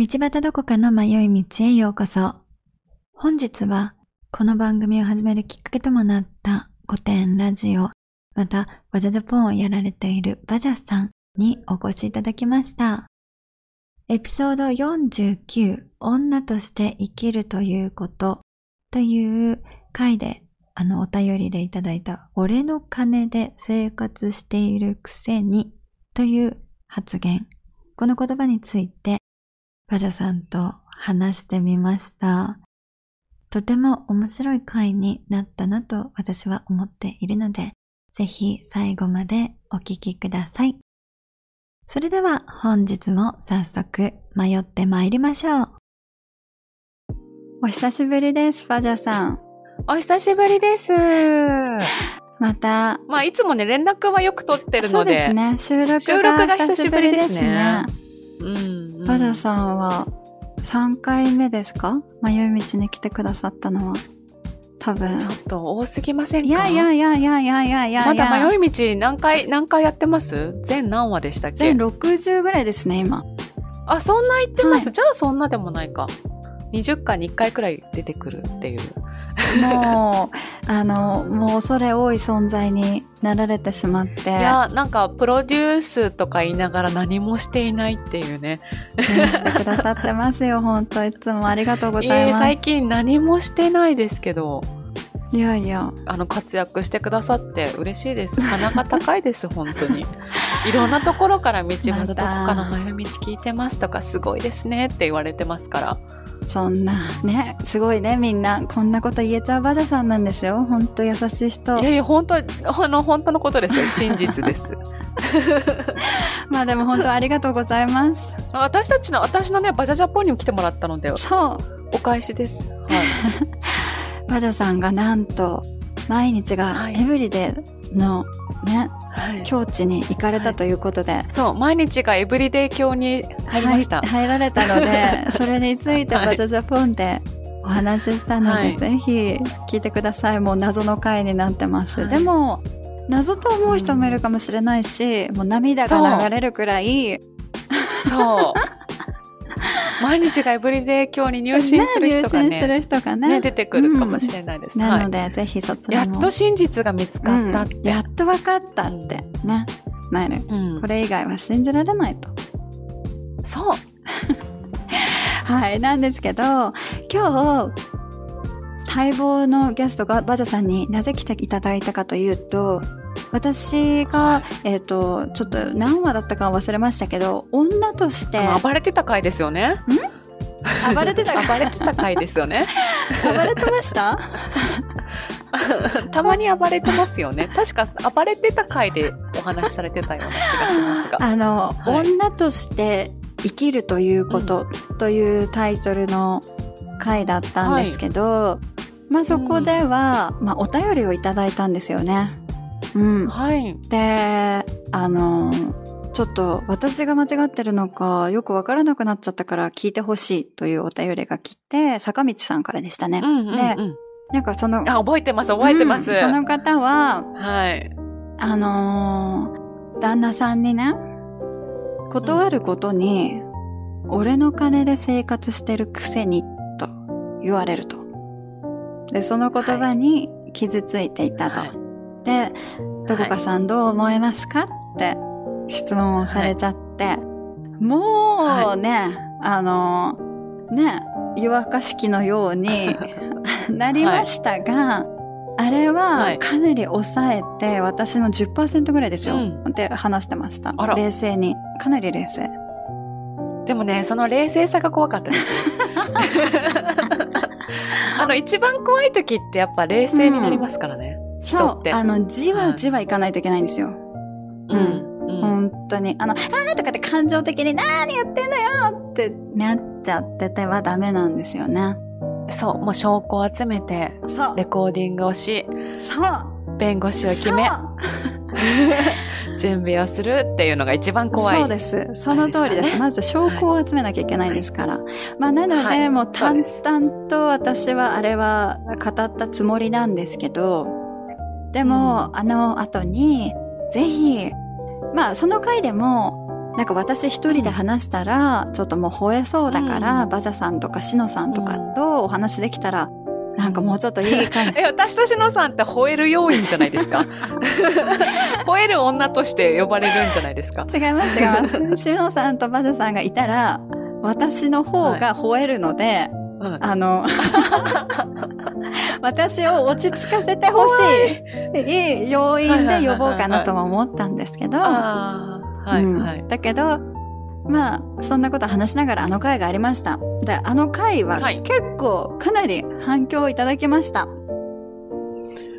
道端どこかの迷い道へようこそ。本日は、この番組を始めるきっかけともなった古典ラジオ、また、バジャジャポンをやられているバジャさんにお越しいただきました。エピソード49、女として生きるということという回で、あのお便りでいただいた、俺の金で生活しているくせにという発言。この言葉について、バジャさんと話してみました。とても面白い回になったなと私は思っているので、ぜひ最後までお聞きください。それでは本日も早速迷って参りましょう。お久しぶりです、バジャさん。お久しぶりです。また。まあ、いつもね、連絡はよく取ってるので。そうですね。収録が収録が久しぶりですね。うん、うん。バジャさんは3回目ですか？迷い道に来てくださったのは。多分。ちょっと多すぎませんか？いやいやいやいやいやいやいやまだ迷い道何回、何回やってます？全何話でしたっけ？全60ぐらいですね、今。あ、そんな言ってます、はい、じゃあそんなでもないか。20回に1回くらい出てくるっていう。もう、あの、もう恐れ多い存在になられてしまって。いや、なんか、プロデュースとか言いながら何もしていないっていうね。してくださってますよ、本当いつもありがとうございます。最近何もしてないですけど。いやいや。あの、活躍してくださって嬉しいです。鼻が高いです、本当に。いろんなところから道まだどこかの迷い道聞いてますとか、すごいですねって言われてますから。そんな、ね、すごいね、みんな、こんなこと言えちゃうバジャさんなんですよ。本当優しい人。いやいや、本当、あの、本当のことですよ。真実です。まあでも本当ありがとうございます。私たちの、私のね、バジャジャポンにも来てもらったので、そう。お返しです。はい。バジャさんがなんと、毎日がエブリデイのね、はい、境地に行かれたということで、はい、そう毎日がエブリデイ教に入りました、入られたので それについてバザザポンでお話ししたので、はい、ぜひ聞いてください。もう謎の回になってます、でも謎と思う人もいるかもしれないし、うん、もう涙が流れるくらい。そう 毎日がエブリデイ教に入信する人がね、ね、ね出てくるかもしれないです。うん、なので、ぜひそちらも。やっと真実が見つかったって。うん、やっと分かったって、ね。なる、うん。これ以外は信じられないと。そう。はい、なんですけど、今日、待望のゲストがバジャさんになぜ来ていただいたかというと、私が、えっ、ー、と、ちょっと何話だったか忘れましたけど、女として。暴れてた回ですよね。ん？暴れてた暴れてた回ですよね。暴れてました？たまに暴れてますよね。確か暴れてた回でお話しされてたような気がしますが。あの、はい、女として生きるということというタイトルの回だったんですけど、はい、まあそこでは、うん、まあお便りをいただいたんですよね。うん。はい。で、あの、ちょっと私が間違ってるのかよくわからなくなっちゃったから聞いてほしいというお便りが来て、坂道さんからでしたね。うんうんうん、で、なんかその、あ、覚えてます、覚えてます。うん、その方は、はい。あのー、旦那さんにね、断ることに、うん、俺の金で生活してるくせに、と言われると。で、その言葉に傷ついていたと。はいで、どこかさんどう思いますかって質問をされちゃって、はい、もうね、はい、あの、ね、湯沸かし器のように なりましたが、はい、あれはかなり抑えて、私の10%ぐらいですよ、うん、って話してました。冷静に。かなり冷静。でもね、その冷静さが怖かったです。あの、一番怖い時ってやっぱ冷静になりますからね。うんそう。あの、じわじわいかないといけないんですよ。うん。うん、本当に。あの、あーとかって感情的に何やってんだよってなっちゃっててはダメなんですよね。そう。もう証拠を集めて、そう。レコーディングをし、そう。弁護士を決め、準備をするっていうのが一番怖い。そうです。その通りです。ですね、まず証拠を集めなきゃいけないんですから。はい、まあなので、はい、もう淡々と私はあれは語ったつもりなんですけど、でも、うん、あの後に、ぜひ、まあその回でも、なんか私一人で話したら、ちょっともう吠えそうだから、うん。バジャさんとかシノさんとかとお話できたら、なんかもうちょっといい感じ。え、私としのさんって吠える要因じゃないですか？吠える女として呼ばれるんじゃないですか？違います違います。シノさんとバジャさんがいたら、私の方が吠えるので、うんあの、私を落ち着かせてほしい、いい要因で呼ぼうかなとも思ったんですけど。だけど、まあ、そんなこと話しながらあの回がありました。で、あの回ははい結構かなり反響をいただきました。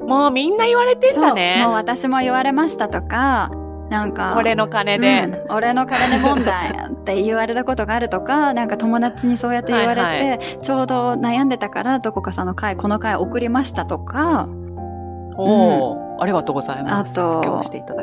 もうみんな言われてんだそう、ねもう。私も言われましたとか、なんか、俺の金で。うん俺の金問題って言われたことがあるとか、なんか友達にそうやって言われて、はいちょうど悩んでたから、どこかさんの回、この回送りましたとか、おお、ありがとうございます。あと。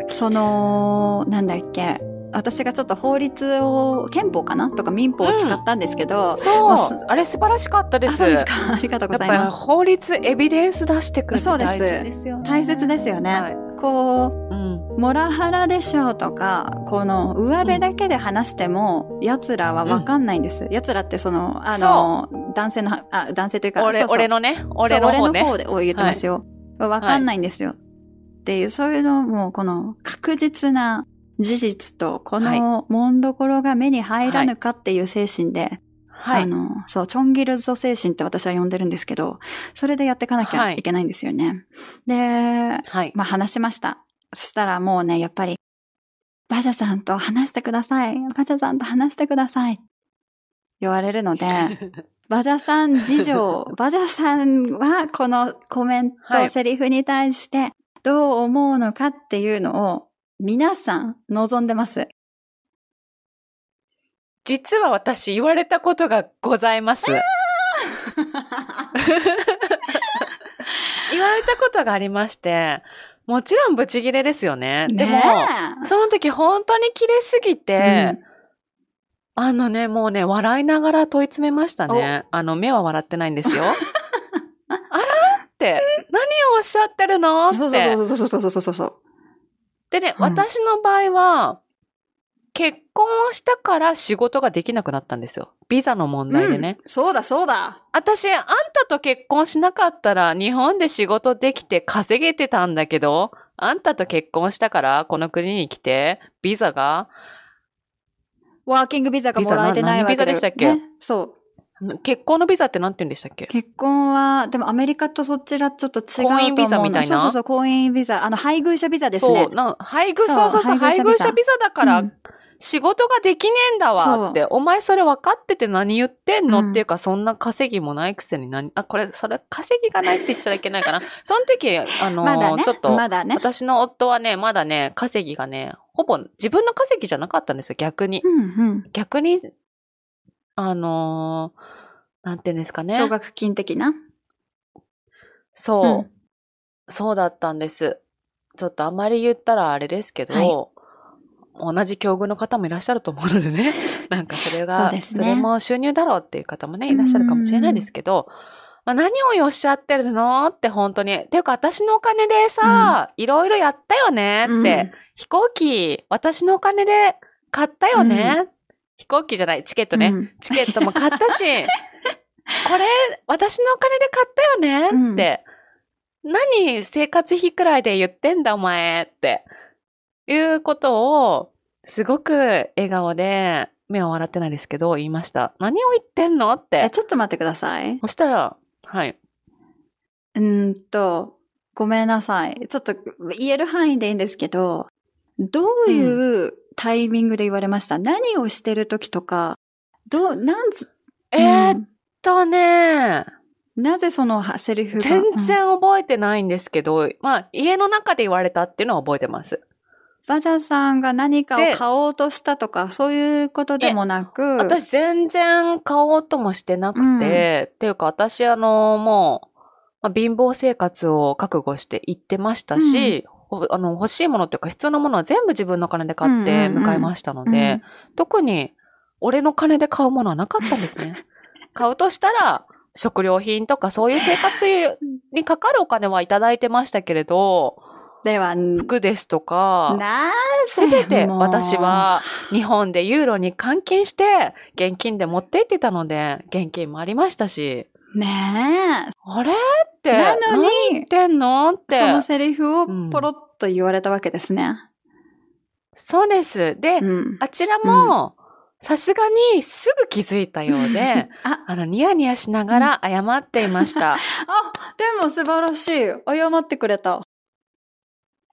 その、なんだっけ、私がちょっと法律を、憲法かな？とか民法を使ったんですけど、そうもうす。あれ素晴らしかったであす。そうですか ありがとうごやっぱりざいます。法律、エビデンス出してくるってそうです大事ですよね。大切ですよね。はいこう、うん。モラハラでしょうとか、この上辺だけで話しても、奴らはわかんないんです。奴らってその、あの、男性の、あ、男性というか、俺、そうそう俺のね、俺の方ね。俺の方でを言ってますよ。わかんないんですよ。っていう、そういうのも、この確実な事実と、このもんどころが目に入らぬかっていう精神で、はい。あの、そう、チョンギルゾ精神って私は呼んでるんですけど、それでやっていかなきゃいけないんですよね。で、はい。まあ話しました。そしたらもうね、やっぱり、バジャさんと話してください。バジャさんと話してください。言われるので、バジャさん事情、バジャさんはこのコメント、はいセリフに対してどう思うのかっていうのを皆さん望んでます。実は私言われたことがございます。言われたことがありまして、もちろんブチギレですよね。でも、ねその時本当に切れすぎえて、あのね、もうね、笑いながら問い詰めましたね。あの、目は笑ってないんですよ。あらって、何をおっしゃってるのって。そうそうそうそうそうそうそうそう。でね、うん私の場合は、結婚をしたから仕事ができなくなったんですよ。ビザの問題でね。うんそうだそうだ。私、あんたと結婚しなかったら日本で仕事できて稼げてたんだけど、あんたと結婚したからこの国に来て、ビザが、ワーキングビザがもらえてないわけビザな何ビザでしたっけ？ねそう。結婚のビザって何て言うんでしたっけ？結婚は、でもアメリカとそちらちょっと違うと思う婚姻ビザみたいな？そうそうそう、婚姻ビザ。あの、配偶者ビザですね。そう、な配偶、そうそうそう配配偶者ビザ偶者ビザだから、うん仕事ができねえんだわって、お前それ分かってて何言ってんの、うんっていうか、そんな稼ぎもないくせに何、あ、これ、それ稼ぎがないって言っちゃいけないかな。その時、あのーまだね。ちょっと、まだね。私の夫はね、まだね、稼ぎがね、ほぼ自分の稼ぎじゃなかったんですよ、逆に。うんうん。逆に、あのーなんていうんですかね。奨学金的な？そう、うんそうだったんです。ちょっとあまり言ったらあれですけど、はい同じ境遇の方もいらっしゃると思うのでね。なんかそれそが、うですねれも収入だろうっていう方もね、いらっしゃるかもしれないですけど、まあ、何をおっしゃってるのって本当に。ていうか私のお金でさ、いろいろやったよねって、うん飛行機、私のお金で買ったよね、飛行機じゃない、チケットね。うんチケットも買ったし、これ、私のお金で買ったよねって。何、生活費くらいで言ってんだお前って。いうことを、すごく笑顔で、目は笑ってないですけど、言いました。何を言ってんのっえ、て。ちょっと待ってください。そしたら、はい。うーんと、ごめんなさい。ちょっと言える範囲でいいんですけど、どういうタイミングで言われました、何をしてる時とか、どう、なんつ、えー、っうんとね、なぜそのはセリフが。全うん然覚えてないんですけど、まあ、家の中で言われたっていうのは覚えてます。バジャさんが何かをで買おうとしたとか、そういうことでもなく、私全然買おうともしてなくて、っていうか私あの、もう、まあ、貧乏生活を覚悟して行ってましたし、ほあの、欲しいものっていうか必要なものは全部自分の金で買ってうんうんうん。向かいましたので、特に俺の金で買うものはなかったんですね。買うとしたら、食料品とかそういう生活にかかるお金はいただいてましたけれど、では、服ですとか、なすべて私は日本でユーロに換金して現金で持って行ってたので、現金もありましたし。ねえ。あれって。なのに、何言ってんの？って。そのセリフをポロッと言われたわけですね。うん、そうです。で、うん、あちらも、さすがにすぐ気づいたようで、ああの、ニヤニヤしながら謝っていました。あ、でも素晴らしい。謝ってくれた。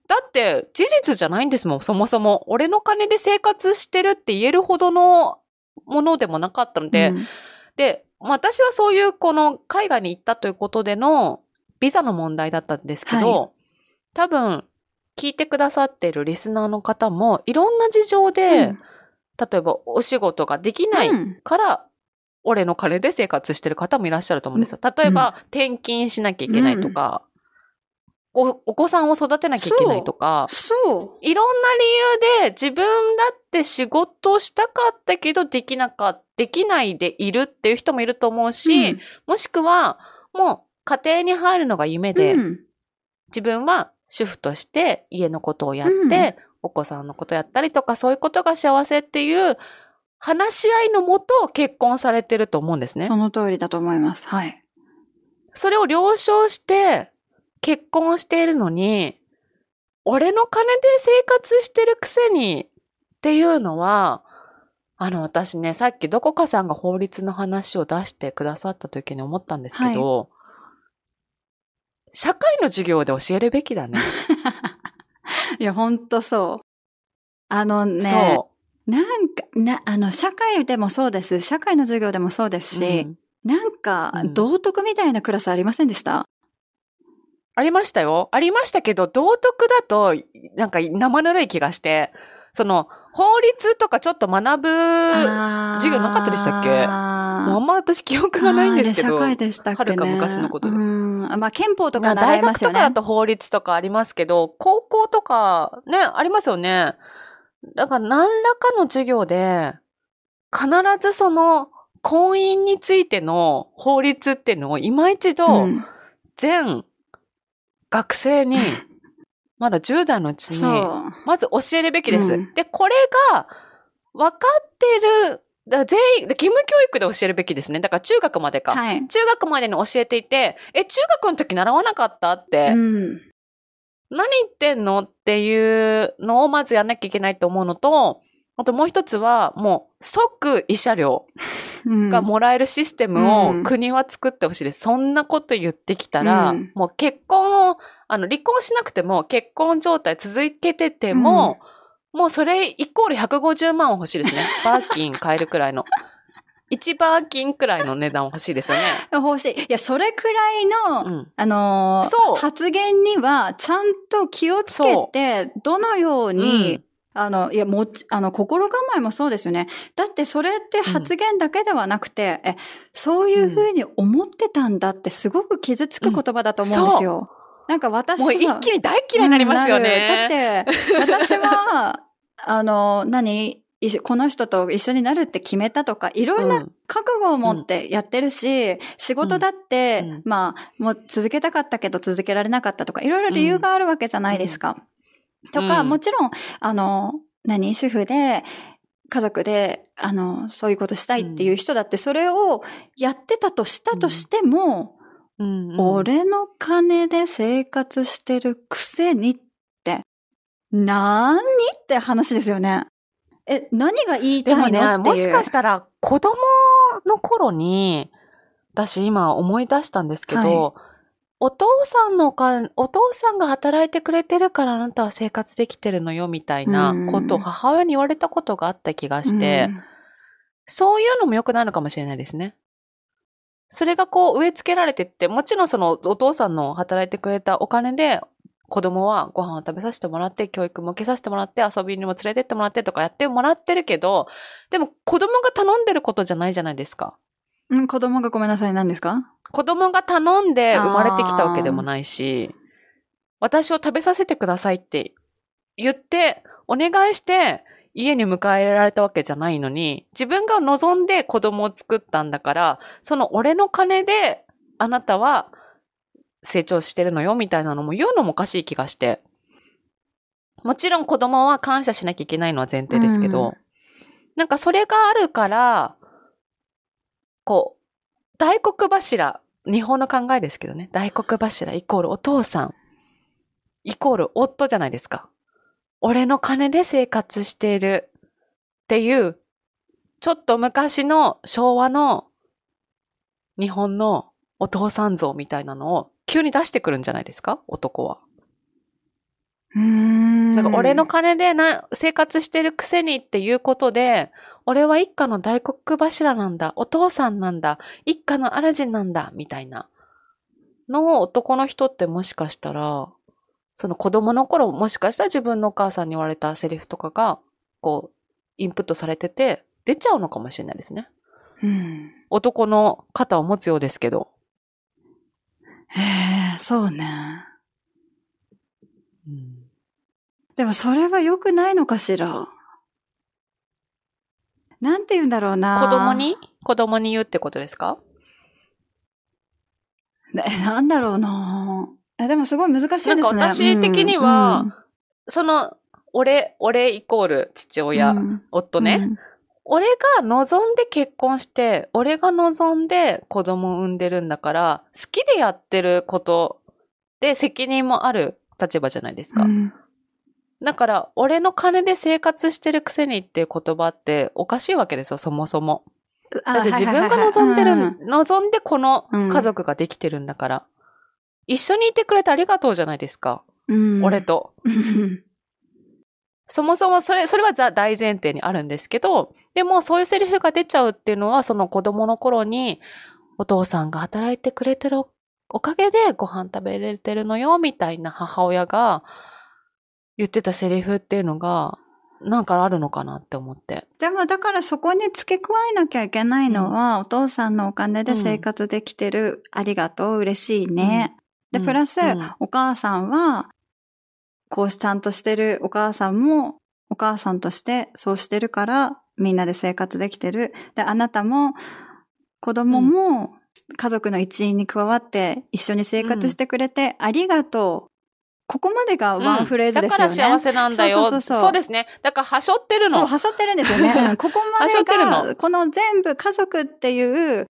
だって、事実じゃないんですもん、そもそも。俺の金で生活してるって言えるほどのものでもなかったので、うん、で、私はそういうこの海外に行ったということでのビザの問題だったんですけど、はい、多分聞いてくださっているリスナーの方もいろんな事情で、うん、例えばお仕事ができないから、うん、俺の金で生活してる方もいらっしゃると思うんですよ。例えば、転勤しなきゃいけないとか、お、お子さんを育てなきゃいけないとか、そう。いろんな理由で自分だって仕事をしたかったけどできなかできないでいるっていう人もいると思うし、うん、もしくはもう家庭に入るのが夢で、うん、自分は主婦として家のことをやって、うん、お子さんのことやったりとかそういうことが幸せっていう話し合いのもと結婚されてると思うんですね。その通りだと思います。はい。それを了承して結婚しているのに、俺の金で生活してるくせにっていうのは、あの、私ね、さっきどこかさんが法律の話を出してくださった時に思ったんですけど、はい、社会の授業で教えるべきだね。いや、ほんとそう。あのね、なんか、な、あの、社会でもそうです。社会の授業でもそうですし、うん、なんか、道徳みたいなクラスありませんでした、ありましたよ。ありましたけど、道徳だと、なんか生ぬるい気がして、その、法律とかちょっと学ぶ授業なかったでしたっけ？あんま私記憶がないんですけど。社会でしたっけ、ね、はるか昔のことで。まあ憲法とか習いますよね。大学とかだと法律とかありますけど、高校とかね、ありますよね。だから何らかの授業で、必ずその婚姻についての法律っていうのを今一度、全学生に、まだ10代のうちに、まず教えるべきです。うん、で、これが分かってる、だ全員、義務教育で教えるべきですね。だから中学までか。はい、中学までに教えていて、え、中学の時習わなかったって、うん、何言ってんのっていうのをまずやんなきゃいけないと思うのと、あともう一つは、もう即慰謝料がもらえるシステムを国は作ってほしいです。そんなこと言ってきたら、うん、もう結婚を、あの、離婚しなくても結婚状態続けてても、うん、もうそれイコール150万は欲しいですね。バーキン買えるくらいの。1バーキンくらいの値段欲しいですよね。欲しい。いや、それくらいの、うん、あのー、発言にはちゃんと気をつけて、どのように、あの、いや、もち、あの、心構えもそうですよね。だってそれって発言だけではなくて、うん、え、そういうふうに思ってたんだってすごく傷つく言葉だと思うんですよ。うんなんか私は。もう一気に大嫌いになりますよね。だって、私は、あの、何この人と一緒になるって決めたとか、いろんな覚悟を持ってやってるし、うん、仕事だって、うん、まあ、もう続けたかったけど続けられなかったとか、いろいろ理由があるわけじゃないですか。うん、とか、もちろん、あの、何？主婦で、家族で、あの、そういうことしたいっていう人だって、それをやってたとしたとしても、うん。うん、俺の金で生活してるくせにって、何？って話ですよね。え、何が言いたいの？でもね、もしかしたら子供の頃に、私今思い出したんですけど、はい、お父さんのか、お父さんが働いてくれてるからあなたは生活できてるのよみたいなことを母親に言われたことがあった気がして、うん、そういうのも良くないのかもしれないですね。それがこう植え付けられてって、もちろんそのお父さんの働いてくれたお金で子供はご飯を食べさせてもらって、教育も受けさせてもらって、遊びにも連れてってもらってとかやってもらってるけど、でも子供が頼んでることじゃないじゃないですか。うん、子供がごめんなさい、何ですか？子供が頼んで生まれてきたわけでもないし、私を食べさせてくださいって言って、お願いして、家に迎えられたわけじゃないのに、自分が望んで子供を作ったんだから、その俺の金であなたは成長してるのよみたいなのも言うのもおかしい気がして。もちろん子供は感謝しなきゃいけないのは前提ですけど、うんなんかそれがあるから、こう、大黒柱、日本の考えですけどね、大黒柱イコールお父さん、イコール夫じゃないですか。俺の金で生活しているっていう、ちょっと昔の昭和の日本のお父さん像みたいなのを急に出してくるんじゃないですか？男は。うーん。なんか俺の金でな生活してるくせにっていうことで、俺は一家の大黒柱なんだ、お父さんなんだ、一家の主なんだ、みたいなのを男の人ってもしかしたら、その子供の頃もしかしたら自分のお母さんに言われたセリフとかが、こう、インプットされてて、出ちゃうのかもしれないですね。うん。男の肩を持つようですけど。へえ、そうね。でもそれは良くないのかしら？なんて言うんだろうな。子供に？子供に言うってことですか？ねなんだろうな。えでもすごい難しいですね。なんか私的にはその、俺、俺イコール父うん、親、うん夫ね、俺が望んで結婚して、俺が望んで子供を産んでるんだから、好きでやってることで責任もある立場じゃないですか。うんだから、俺の金で生活してるくせにっていう言葉っておかしいわけですよ、そもそも。だって自分が望んでる、望んでこの家族ができてるんだから。一緒にいてくれてありがとうじゃないですか。うん俺と。う んそもそもそれ、それはざ大前提にあるんですけど、でもそういうセリフが出ちゃうっていうのは、その子供の頃に、お父さんが働いてくれてるおかげでご飯食べれてるのよ、みたいな母親が言ってたセリフっていうのが、なんかあるのかなって思って。でもだからそこに付け加えなきゃいけないのは、お父さんのお金で生活できてる、ありがとう、嬉しいね。で、プラス、うんお母さんは、こうしちゃんとしてるお母さんも、お母さんとしてそうしてるから、みんなで生活できてる。で、あなたも、子供も、家族の一員に加わって、一緒に生活してくれて、ありがとう。ここまでがワンフレーズですよね。だから幸せなんだよ。そうそうそうそうですね。だから、はしょってるの。そう、はしょってるんですよね。うん ここまでが、のこの全部家族っていう、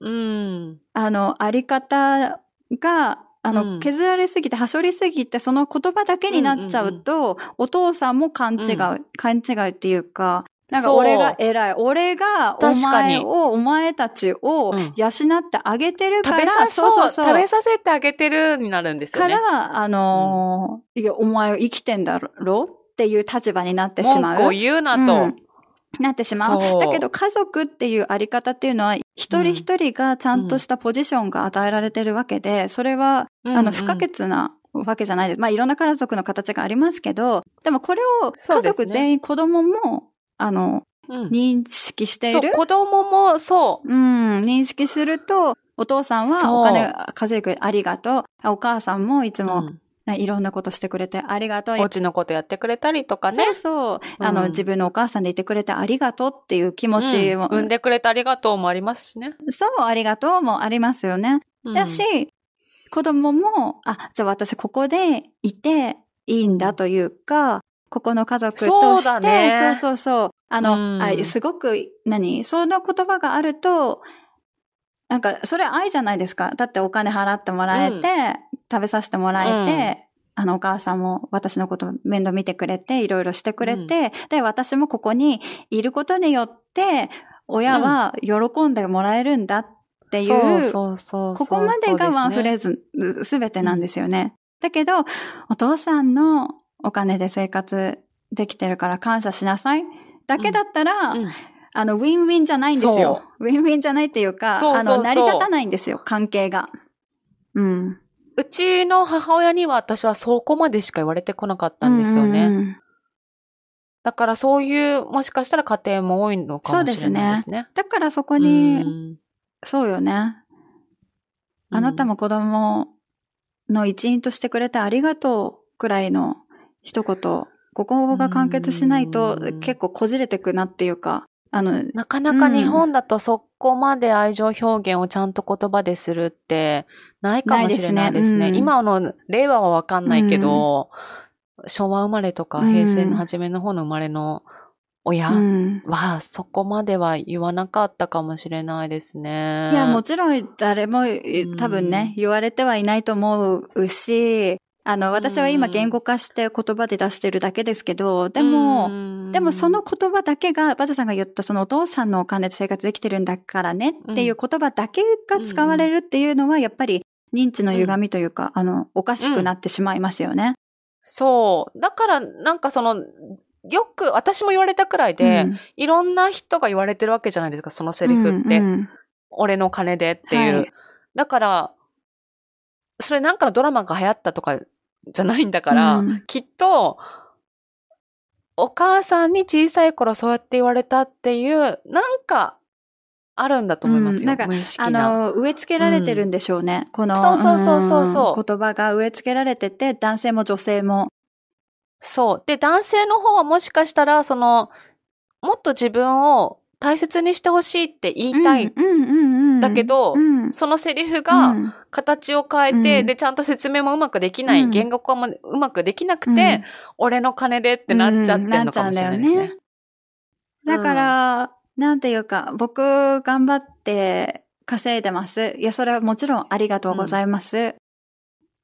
うん。あの、あり方が、あの、うん削られすぎて、はしょりすぎて、その言葉だけになっちゃうと、お父さんも勘違い、う勘違いっていうか、なんか俺が偉い。俺がお前を、お前たちをうん養ってあげてるから、食べさ、そうそうそう食べさせてあげてるになるんですよね。から、あのーいや、お前生きてんだろっていう立場になってしまう。文句を言うなと。うんなってしまう。だけど家族っていうあり方っていうのは、一人一人がちゃんとしたポジションが与えられてるわけで、それは、あの、不可欠なわけじゃないです。まあ、いろんな家族の形がありますけど、でもこれを家族全員、子供も、あの、うん認識してそ、いうる。子供もそう。うん、認識すると、お父さんはそうお金稼いでくれてありがとう。お母さんもいつも、うんねいろんなことしてくれてありがとう。お家のことやってくれたりとかね。そうそう。あの、うん自分のお母さんでいてくれてありがとうっていう気持ちを、うん産んでくれてありがとうもありますしね。そう、ありがとうもありますよね。うんだし、子供も、あ、じゃあ私ここでいていいんだというか、ここの家族として、そうだね。そうそうそう。あの、すごく、何？その言葉があると、なんか、それ愛じゃないですか。だってお金払ってもらえて、うん。食べさせてもらえて、あの、お母さんも私のこと面倒見てくれて、いろいろしてくれて、で、私もここにいることによって、親は喜んでもらえるんだっていう、そうそうそうそうここまでがワンフレーズすべてなんですよね。だけど、お父さんのお金で生活できてるから感謝しなさい。だけだったら、うんあの、ウィンウィンじゃないんですよ。ウィンウィンじゃないっていうか、そうそうそうあの、成り立たないんですよ、関係が。うん。うちの母親には私はそこまでしか言われてこなかったんですよね。うんうんうんだからそういう、もしかしたら家庭も多いのかもしれないですね。だからそこうに、んそうよね。あなたも子供の一員としてくれてありがとうくらいの一言。ここが完結しないとうん結構こじれてくなっていうか、あの、なかなか日本だとそこまで愛情表現をちゃんと言葉でするってないかもしれないですね。すねうん今の令和はわかんないけど、昭和生まれとかうん平成の初めの方の生まれの親うんは、そこまでは言わなかったかもしれないですね。いや、もちろん誰も多分ね、言われてはいないと思うし、あの、私は今うん言語化して言葉で出してるだけですけど、でも、もでもその言葉だけが、バザさんが言ったそのお父さんのお金で生活できてるんだからねっていう言葉だけが使われるっていうのは、やっぱり認知の歪みというか、あの、おかしくなってしまいますよね。そう。だから、なんかその、よく、私も言われたくらいで、うんいろんな人が言われてるわけじゃないですか、そのセリフって。うんうん俺の金でっていう。はいだから、それなんかのドラマが流行ったとかじゃないんだから、うんきっと、お母さんに小さい頃そうやって言われたっていう、なんか、あるんだと思いますよ。うんなんかあな。の、植え付けられてるんでしょうね。この、そうそうそうそうそうん言葉が植え付けられてて、男性も女性も。そう。で、男性の方はもしかしたら、その、もっと自分を大切にしてほしいって言いたい。だけどうんそのセリフうがん形を変えて、うんで、ちゃんと説明もうまくできない、うん言語化もうまくできなくて、うん俺の金でってなっちゃってるのかもしれないですね。だから、なんていうか、僕頑張って稼いでます。いや、それはもちろんありがとうございます。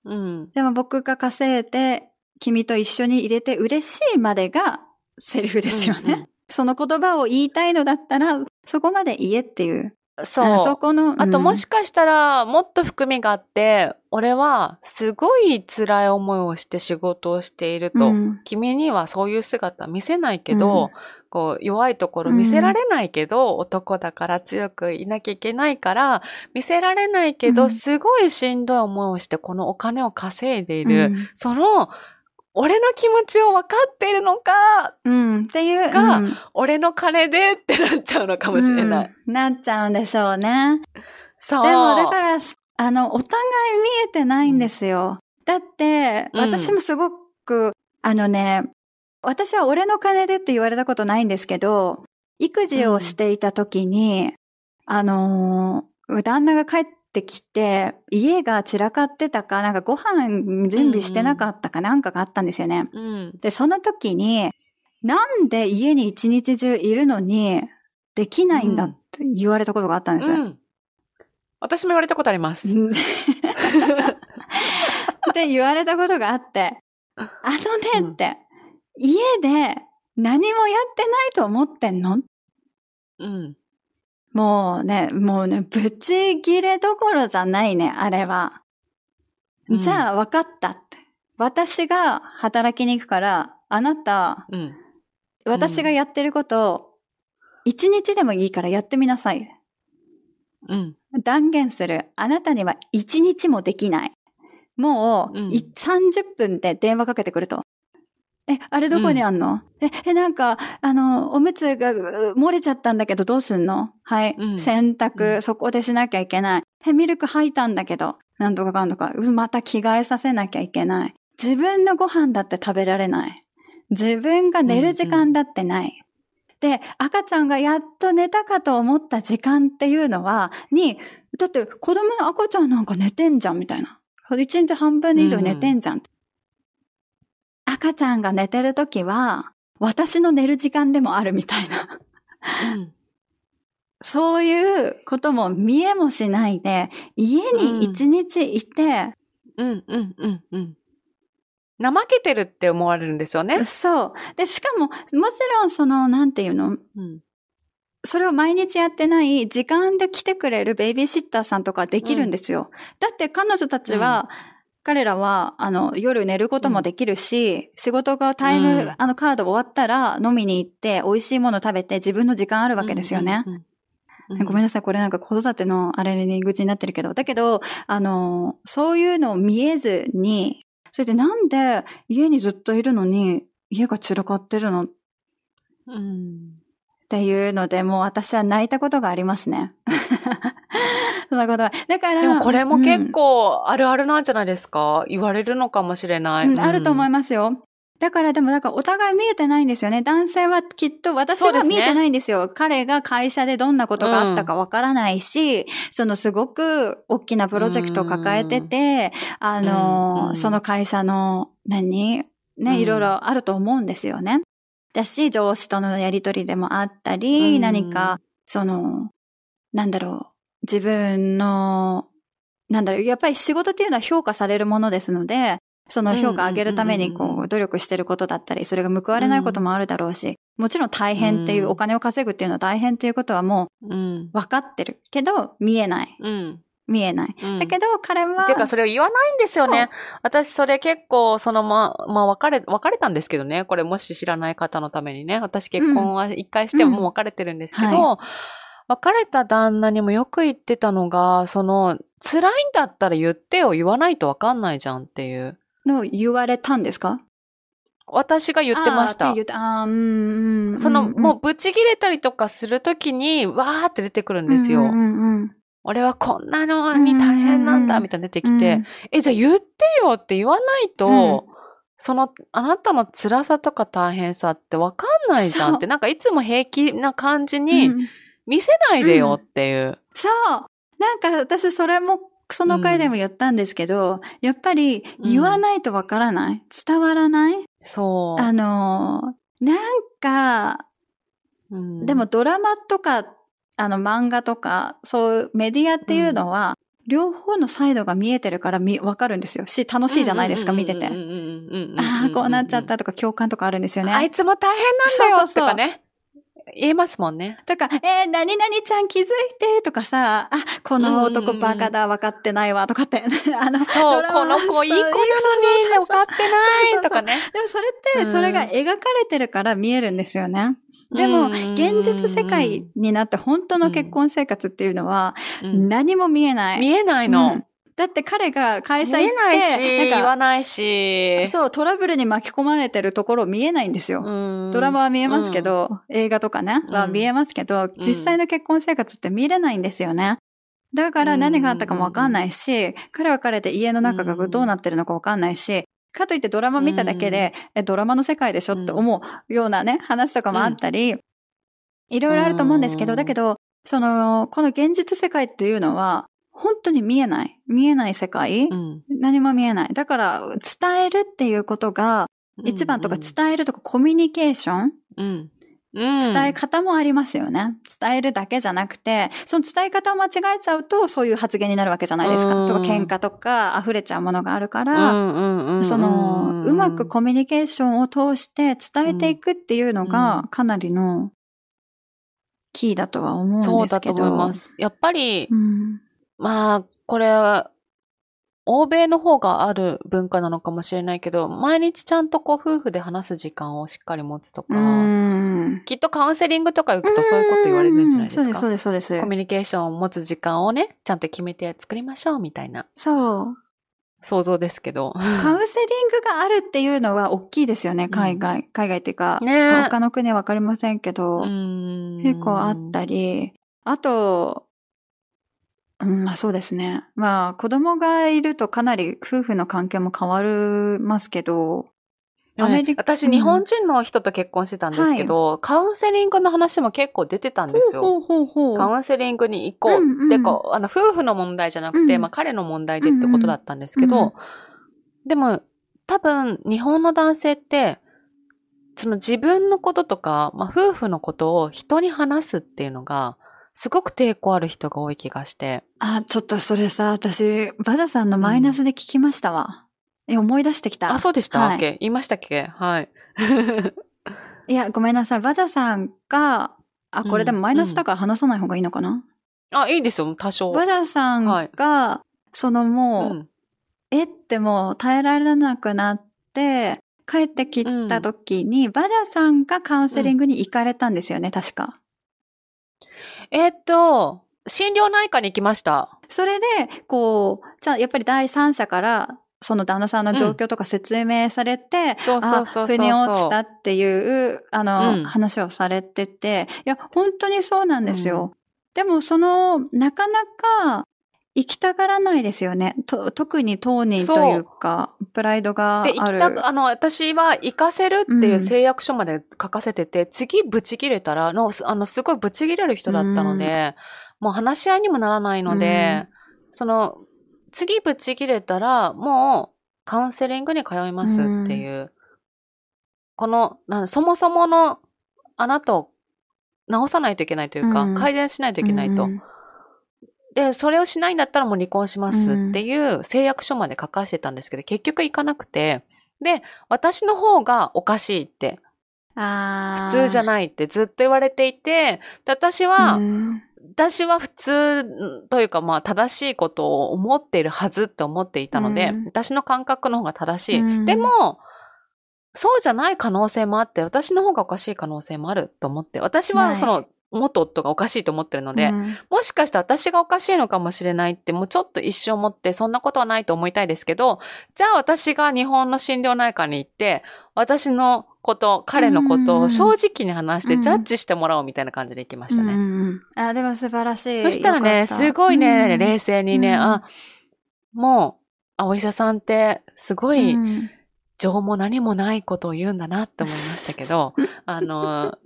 うん。でも僕が稼いで、君と一緒に入れて嬉しいまでがセリフですよね。うんうんその言葉を言いたいのだったら、そこまで言えっていう。そう。あそこの。あともしかかしたら、もっと含みがあって、俺はすごい辛い思いをして仕事をしていると。君にはそういう姿見せないけど、こう弱いところ見せられないけど、男だから強くいなきゃいけないから、見せられないけど、うんすごいしんどい思いをしてこのお金を稼いでいる。その、俺の気持ちを分かっているのか、うん。っていう。がうん俺の金でってなっちゃうのかもしれない。うんなっちゃうんでしょうね。そう。でもだから、あの、お互い見えてないんですよ。だって、うん私もすごく、あのね、私は俺の金でって言われたことないんですけど、育児をしていた時に、あのー旦那が帰ってきて、家が散らかってたか、なんかご飯準備してなかったかなんかがあったんですよね。うん。で、その時に、なんで家に一日中いるのに、できないんだって言われたことがあったんですよ。うん。私も言われたことあります。って言われたことがあって、あのねって、家で何もやってないと思ってんの？うん。もうね、もうね、ぶち切れどころじゃないね、あれは。うんじゃあ分かったって。私が働きに行くから、あなた、うん。私がやってること、一日でもいいからやってみなさい。うん。断言する。あなたには一日もできない。もう、うんい30分で電話かけてくると。え、あれどこにあんの、え、え、なんか、あの、おむつがう漏れちゃったんだけどどうすんの？はい。うん洗濯、うんそこでしなきゃいけない。え、ミルク吐いたんだけど、なんとかかんとか、うまた着替えさせなきゃいけない。自分のご飯だって食べられない。自分が寝る時間だってない。で、赤ちゃんがやっと寝たかと思った時間っていうのは、に、だって子供の赤ちゃんなんか寝てんじゃんみたいな。一日半分以上寝てんじゃん。赤ちゃんが寝てるときは、私の寝る時間でもあるみたいな。うん。そういうことも見えもしないで、家に一日いて、うん。うん。うん。うん。怠けてるって思われるんですよね。そう。で、しかも、もちろんその、なんていうの？うん。それを毎日やってない時間で来てくれるベイビーシッターさんとかできるんですよ。だって彼女たちは、彼らは、あの、夜寝ることもできるし、仕事がタイム、うんあの、カード終わったら飲みに行って、美味しいもの食べて自分の時間あるわけですよね。うん。うんごめんなさい、これなんか子育てのあれに口になってるけど。だけど、あの、そういうのを見えずに、それでなんで家にずっといるのに、家が散らかってるの？っうん。ていうので、もう私は泣いたことがありますね。そんなことは。だから。でもこれも結うん構あるあるなんじゃないですか、言われるのかもしれない。うんあると思いまますよ。だからでも、だからお互い見えてないんですよね。男性はきっと、私は見えてないんですよ。彼が会社でどんなことがあったかわからないし、そのすごく大きなプロジェクトを抱えてて、あの、うんその会社の何ね、うんいろいろあると思うんですよね。だし、上司とのやりとりでもあったり、うん何か、その、なんだろう、自分の、なんだろう、やっぱり仕事っていうのは評価されるものですので、その評価上げるためにこう努力してることだったり、それが報われないこともあるだろうし、もちろん大変っていう、うんお金を稼ぐっていうのは大変っていうことはもう。分かってるけど、見えない。うん。見えない。うんだけど彼は、てか、それを言わないんですよね。私、それ結構、そのま、まあ、別れ、別れたんですけどね。これ、もし知らない方のためにね。私、結婚は一回してうんもう別れてるんですけど、は別れた旦那にもよく言ってたのが、その、辛いんだったら言ってよ、言わないとわかんないじゃんっていう。の言われたんですか？私が言ってました。ああーうんうん。その、うんもう、ぶち切れたりとかするときに、わーって出てくるんですよ。うんうんうん俺はこんなのに大変なんだ、みたいな出てきて、うん。え、じゃあ言ってよって言わないと、うん。その、あなたの辛さとか大変さってわかんないじゃんって、なんかいつも平気な感じにうん見せないでよっていう。そう。なんか私それもその回でも言ったんですけど、やっぱり言わないとわからない？伝わらない？そう。あのー、なんか、うんでも、ドラマとか、あの漫画とか、そういうメディアっていうのは、両方のサイドが見えてるからみわかるんですよ。し、楽しいじゃないですか、見てて。ああ、こうなっちゃっ。たとか共感とかあるんですよね。あいつも大変なんだよとかね。言えますもんね。とか、えー、何々ちゃん気づいてとかさ、あ、この男バカだ、分かってないわとかって、あの、そう、この子いい子なのに分かってないとかね。でもそれって、うんそれが描かれてるから見えるんですよね。でも、うん現実世界になって本当の結婚生活っていうのは、うん何も見えない。見えないうんの。だって彼が会見社行って、えないし、言なんかわないし。そう、トラブルに巻き込まれてるところ見えないんですよ。ドラマは見えますけど、映画とかね、は見えますけど、実際の結婚生活って見れないんですよね。だから何があったかもわかんないし、彼は彼で家の中がどうなってるのかわかんないし、かといってドラマ見ただけで、え、ドラマの世界でしょって思うようなね、話とかもあったり、いろいろあると思うんですけど、うんだけど、その、この現実世界っていうのは、本当に見えない。見えない世界、うん何も見えない。だから、伝えるっていうことが、一番とか伝えるとかコミュニケーション、うんうん伝え方もありますよね。伝えるだけじゃなくて、その伝え方を間違えちゃうと、そういう発言になるわけじゃないですか。うんとか、喧嘩とか溢れちゃうものがあるかうら、んうんうんうんその、うまくコミュニケーションを通して伝えていくっていうのうが、かなりのキーだとは思うんですけど。そうだと思いま。す。やっぱり、うん。まあ、これは、欧米の方がある文化なのかもしれないけど、毎日ちゃんとこう夫婦で話す時間をしっかり持つとか、うん。きっとカウンセリングとか行くとそういうこと言われるんじゃないですか。そうです、そうです、そうです。コミュニケーションを持つ時間をね、ちゃんと決めて作りましょうみたいなそう。想像ですけど。カウンセリングがあるっていうのは大きいですよね、海外。海外っていうか、ねえ他の国はわかりませんけど、結結構あったり、あと、うん、まあそうですね。まあ子供がいるとかなり夫婦の関係も変わりますけど、アメリカ私、日本人の人と結婚してたんですけど、カウンセリングの話も結構出てたんですよ。ほうほうほう。カウンセリングに行こう。うんうんでこうあの、夫婦の問題じゃなくて、うんまあ彼の問題でってことだったんですけど、うんうんでも、多分、日本の男性って、その自分のこととか、まあ夫婦のことを人に話すっていうのが、すごく抵抗ある人が多い気がして。あ、ちょっとそれさ、私、バザさんのマイナスで聞きましたわ。え、思い出してきた。あ、そうでした？はい言いましたっけ？はい。いや、ごめんなさい。バザさんが、あ、これでもマイナスだから話さない方がいいのかな、あ、いいですよ、多少。バザさんが、そのもう、うんえってもう耐えられなくなって、帰ってきた時に、バジャさんがカウンセリングに行かれたんですよね、確か。えーっと、心療内科に行きました。それで、こう、じゃあやっぱり第三者から、その旦那さんの状況とか説明されて、そうそうそうそうあ、腑に落ちたっていう、あの、うん。話をされてて、いや、本当にそうなんですよ。でも、その、なかなか、行きたがらないですよね。と特に当人というか、プライドがあで、る。行きたく、あの、私は行かせるっていう誓約書まで書かせてて、次ブチ切れたらの、すあの、すごいブチ切れる人だったので、もう話し合いにもならないので、その、次ブチ切れたら、もう、カウンセリングに通いますっていう。この、なんそもそものあなたを直さないといけないというか、うん。改善しないといけないと。うんで、それをしないんだったらもう離婚しますっていう誓約書まで書かしてたんですけど、結局行かなくて、で、私の方がおかしいって、あ普通じゃいないってずっと言われていて、で私は、うん。私は普通というかまあ正しいことを思っているはずって思っていたので、うん。私の感覚の方が正しい。うん。でも、そうじゃない可能性もあって、私の方がおかしい可能性もあると思って、私なはいその元夫がおかしいと思ってるので、うん。もしかして私がおかしいのかもしれないって、もうちょっと一生思って、そんなことはないと思いたいですけど、じゃあ私が日本の心療内科に行って、私のこと、彼のことを正直に話してうん。ジャッジしてもらおうみたいな感じで行きましたね。うんうんうん。あ、でも素晴らしい。そしたらね、すごいね、うん。冷静にね、うん。あ、もう、あ、お医者さんって、すごい、うん。情も何もないことを言うんだなって思いましたけど、あの、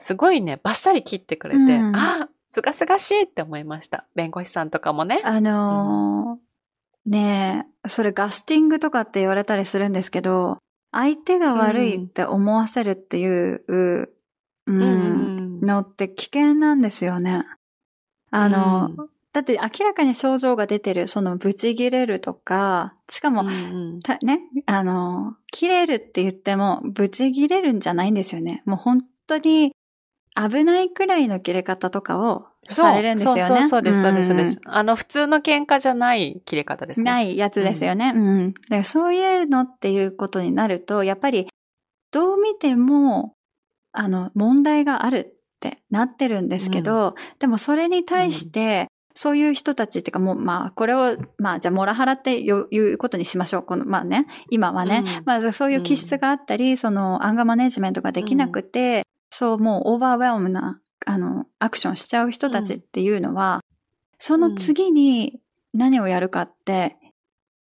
すごいね、バッサリ切ってくれて、うんあ、すがすがしいって思いました。弁護士さんとかもね。あのーねえ、それガスティングとかって言われたりするんですけど、相手が悪いって思わせるっていう、うんうんのって危険なんですよね。あの、うんだって明らかに症状が出てる、そのブチ切れるとか、しかも、うんうんたね、あの、切れるって言っても、ブチ切れるんじゃないんですよね。もう本当に危ないくらいの切れ方とかをされるんですよね。そうそうそうです、そうです、そうでんす。あの、普通の喧嘩じゃない切れ方ですね。ないやつですよね。うん。だからそういうのっていうことになると、やっぱり、どう見ても、あの、問題があるってなってるんですけど、でもそれに対して、そういう人たちっていうかもう、まあ、これを、まあ、じゃあ、モラハラってよいうことにしましょう。この、まあね、今はね。うんまあ、そういう気質があったり、その、アンガーマネジメントができなくて、そう、もう、オーバーウェルムな、あの、アクションしちゃう人たちっていうのは、その次に何をやるかって、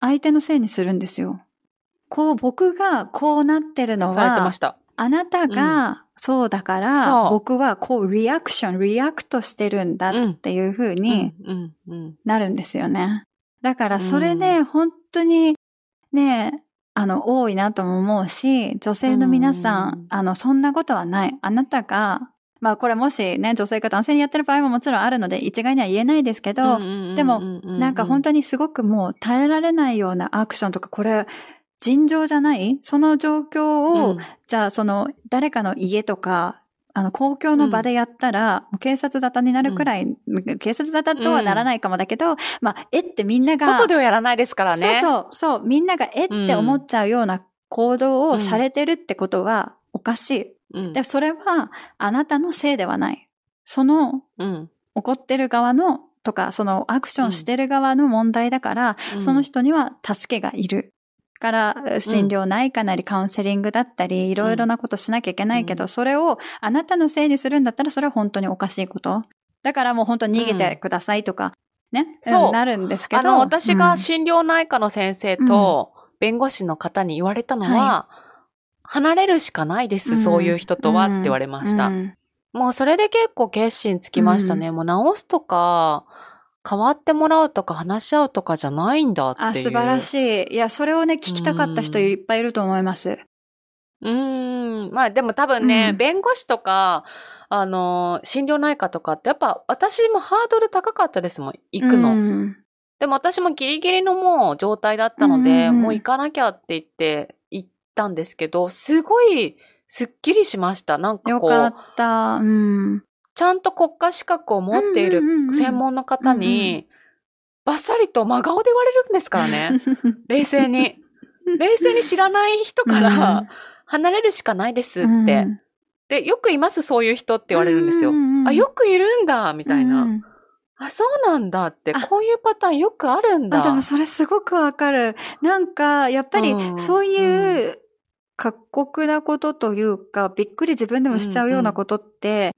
相手のせいにするんですよ。こう、僕がこうなってるのは。あなたがそうだから、そう僕はこうリアクション、 react してるんだっていう風にうん、うん、うん。なるんですよね。だからそれで本当にね、あの、多いなとも思うし、女性の皆さん、うん。あの、そんなことはない。あなたが、まあこれもしね、女性が男性にやってる場合ももちろんあるので、一概には言えないですけど、でもなんか本当にすごくもう耐えられないようなアクションとか、これ、尋常じゃない？その状況を、うん。じゃあその誰かの家とか、あの公共の場でやったら、もう警察沙汰になるくらい、警察沙汰とはならないかもだけど、まあ、えってみんなが、外ではやらないですからね。そうそう、そう、みんながえって思っちゃうような行動をされてるってことはおかしい。うん。で、それはあなたのせいではない。そのうん。怒ってる側のとか、そのアクションしてる側の問題だから、その人には助けがいる。から、診療内科なりカウンセリングだったり、いろいろなことしなきゃいけないけど、うん。それをあなたのせいにするんだったら、それは本当におかしいこと。だからもう本当に逃げてくださいとか、ね、そう。んなるんですけど。あの、私うん。が心療内科の先生と弁護士の方に言われたのは、離れるしかないです、そういう人とはって言われました。うん。もうそれで結構決心つきましたね。もう直すとか、変わってもらうとか話し合うとかじゃないんだっていう。あ、素晴らしい。いや、それをね、聞きたかった人いっぱいいると思います。うーん。まあでも多分ね、うん弁護士とか、あの、心療内科とかってやっぱ私もハードル高かったですもん、行くの。うんでも私もギリギリのもう状態だったので、うんもう行かなきゃって言って行ったんですけど、すごいすっきりしました。なんかこう、よかった。うん。ちゃんと国家資格を持っている専門の方に、バッサリと真顔で言われるんですからね。冷静に。冷静に知らない人かうんら、離れるしかないですって。うんで、よくいます、そういう人って言われるんですよ。あ、よくいるんだ、みたいな。うんあ、そうなんだって、あこういうパターンよくあるんだ。あ、でもそれすごくわかる。なんか、やっぱりうんそういう過酷なことというか、びっくり自分でもしちゃうようなことって、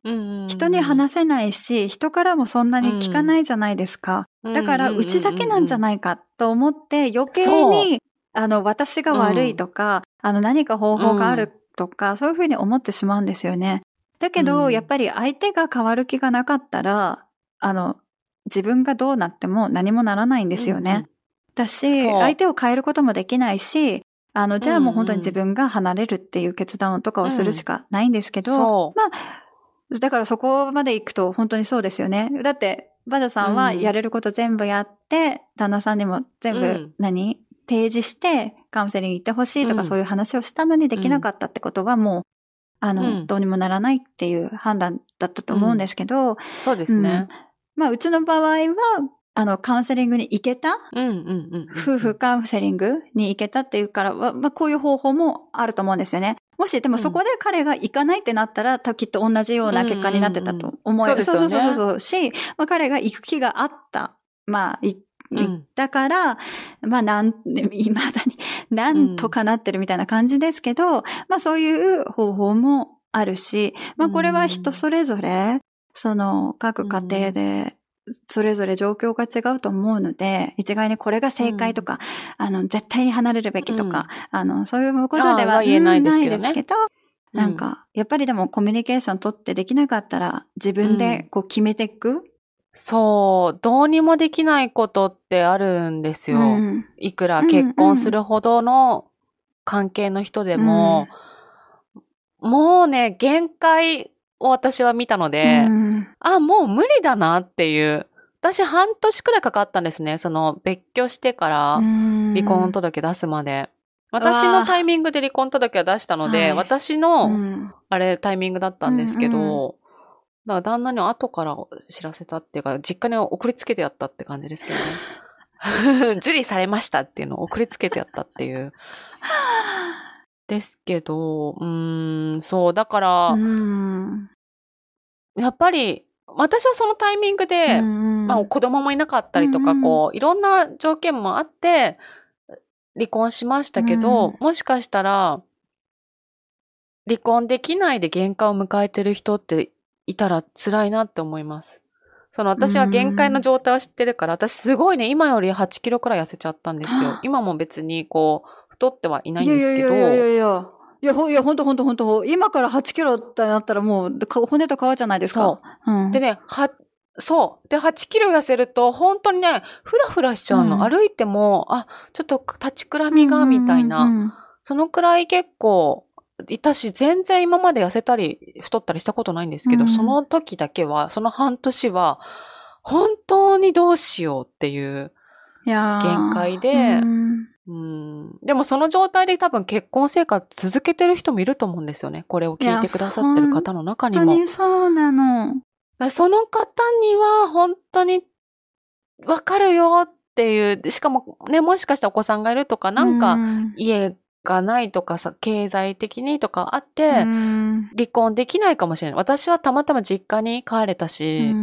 人に話せないし、人からもそんなに聞かないじゃないですか。だから、うちだけなんじゃいないかと思って、余計そに、あの、私が悪いとか、あの、何か方法があるとか、そういうふうに思ってしまうんですよね。だけど、うん。やっぱり相手が変わる気がなかったら、あの、自分がどうなっても何もならないんですよね。だし、相手を変えることもできないし、あの、じゃあもう本当に自分が離れるっていう決断とかをするしかないんですけど、まあ、だからそこまで行くと本当にそうですよね。だって、バジャさんはやれること全部やって、旦那さんにも全部何、提示してカウンセリング行ってほしいとかそういう話をしたのにできなかったってことはもう、あの、どうにもならないっていう判断だったと思うんですけど、そうですね。まあ、うちの場合は、あの、カウンセリングに行けた、夫婦カウンセリングに行けたっていうから、まあ、こういう方法もあると思うんですよね。もし、でもそこで彼が行かないってなったら、きっと同じような結果になってたと思う。そうそうそうそうし、まあ、彼が行く気があった。まあ、行ったから、うん、まあ、なん、未だに、なんとかなってるみたいな感じですけど、うん、まあ、そういう方法もあるし、まあ、これは人それぞれ、その、各家庭で、それぞれ状況が違うと思うので、一概にこれが正解とか、うん、あの、絶対に離れるべきとか、うん、あの、そういうことでは言えないですけど、ね、なん。か、やっぱりでもコミュニケーション取ってできなかったら、自分でこう決めていく、そう、どうにもできないことってあるんですよ。いくら結婚するほどの関係の人でも、もうね、限界を私は見たので、うん、あ、もう無理だなっていう。私半年くらいかかったんですね。その別居してから離婚届出すまで。私のタイミングで離婚届は出したので、私の、あれ、タイミングだったんですけど、だから旦那に後から知らせたっていうか、実家に送りつけてやったって感じですけどね。受理されましたっていうのを送りつけてやったっていう。ですけど、うん、そう、だから、やっぱり、私はそのタイミングで、まあ子供もいなかったりとか、こう、いろんな条件もあって、離婚しましたけど、もしかしたら、離婚できないで限界を迎えてる人っていたら辛いなって思います。その私は限界の状態を知ってるから、私すごいね、今より8キロくらい痩せちゃったんですよ。今も別にこう、太ってはいないんですけど。いやいやいやいやいや、ほ、いや、ほんとほんとほんと、今から8キロってなったらもう、骨と皮じゃないですか。そう。うん、でね、は、そう。で、8キロ痩せると、本当にね、ふらふらしちゃうの。うん、歩いても、あ、ちょっと立ちくらみが、みたいな。そのくらい結構、いたし、全然今まで痩せたり、太ったりしたことないんですけど、うん、その時だけは、その半年は、本当にどうしようっていう限界で、うん、でもその状態で多分結婚生活続けてる人もいると思うんですよね。これを聞いてくださってる方の中にも。本当にそうなの。その方には本当にわかるよっていう、しかもね、もしかしたらお子さんがいるとか、なんか家がないとかさ、経済的にとかあって、離婚できないかもしれない。私はたまたま実家に帰れたし、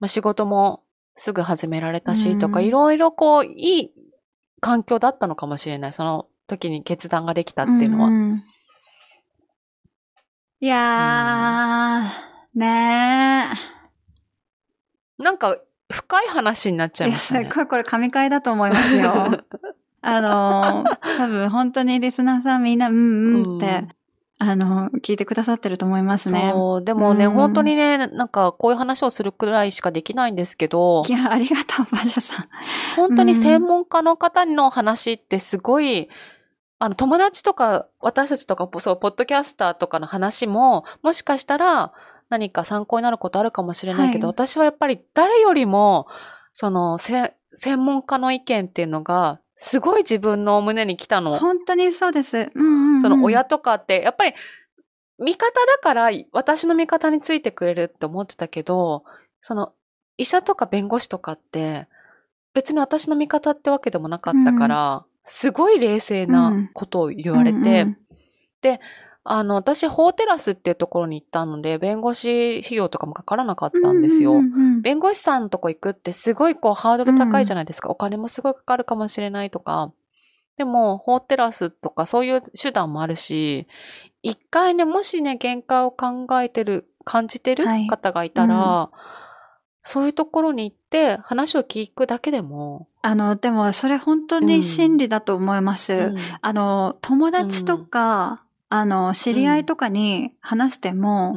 まあ、仕事もすぐ始められたしとか、いろいろこう、いい環境だったのかもしれない。その時に決断ができたっていうのは。うんうん、いやー、ねー。なんか、深い話になっちゃいましたね。いや、すごいこれ神回だと思いますよ。あのー、多分本当にリスナーさんみんな、うんうんって、あの、聞いてくださってると思いますね。そう。でもね、うん、本当にね、なんかこういう話をするくらいしかできないんですけど。いや、ありがとう、バジャさん。本当に専門家の方の話ってすごい、あの、友達とか、私たちとか、そう、ポッドキャスターとかの話も、もしかしたら何か参考になることあるかもしれないけど、はい、私はやっぱり誰よりも、その、専門家の意見っていうのがすごい自分の胸に来たの。本当にそうです。うんうんうん、その親とかって、やっぱり、味方だから私の味方についてくれるって思ってたけど、その医者とか弁護士とかって別に私の味方ってわけでもなかったから、うん、すごい冷静なことを言われて、うんうんうん、で、あの、私、法テラスっていうところに行ったので、弁護士費用とかもかからなかったんですよ。うんうんうん、弁護士さんのとこ行くってすごいこうハードル高いじゃないですか。うん、お金もすごいかかるかもしれないとか。でも、法テラスとかそういう手段もあるし、一回ね、もしね、限界を考えてる、感じてる方がいたら、はいうん、そういうところに行って話を聞くだけでも。あの、でもそれ本当に真理だと思います。うん、あの、友達とか、あの、知り合いとかに話しても、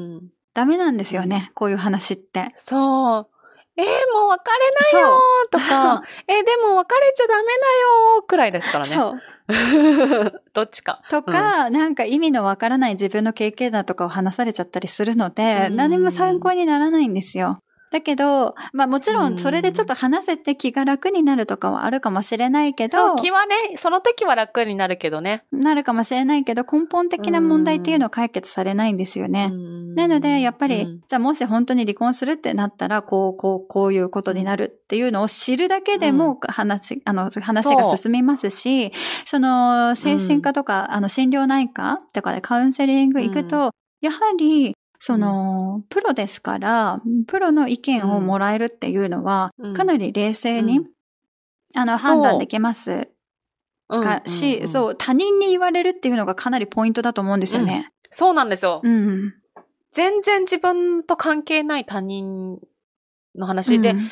ダメなんですよね、こういう話って。そう。えー、もう別れなよとか、えー、でも別れちゃダメだよくらいですからね。そう。どっちか。とか、なんか意味のわからない自分の経験談とかを話されちゃったりするので、うん何も参考にならないんですよ。だけど、まあもちろんそれでちょっと話せて気が楽になるとかはあるかもしれないけどそう、、気はね、その時は楽になるけどね。なるかもしれないけど、根本的な問題っていうのは解決されないんですよね。なので、やっぱり、うん。じゃあもし本当に離婚するってなったら、こう、こう、こういうことになるっていうのを知るだけでも話、あの、話が進みますし、その、精神科とか、あの、心療内科とかでカウンセリング行くと、やはり、その、プロですから、プロの意見をもらえるっていうのは、うん。かなり冷静に、うん。あの、判断できます。う。んかし、うんうん。そう、他人に言われるっていうのがかなりポイントだと思うんですよね。そうなんですよ。うん。全然自分と関係ない他人の話。で、うん。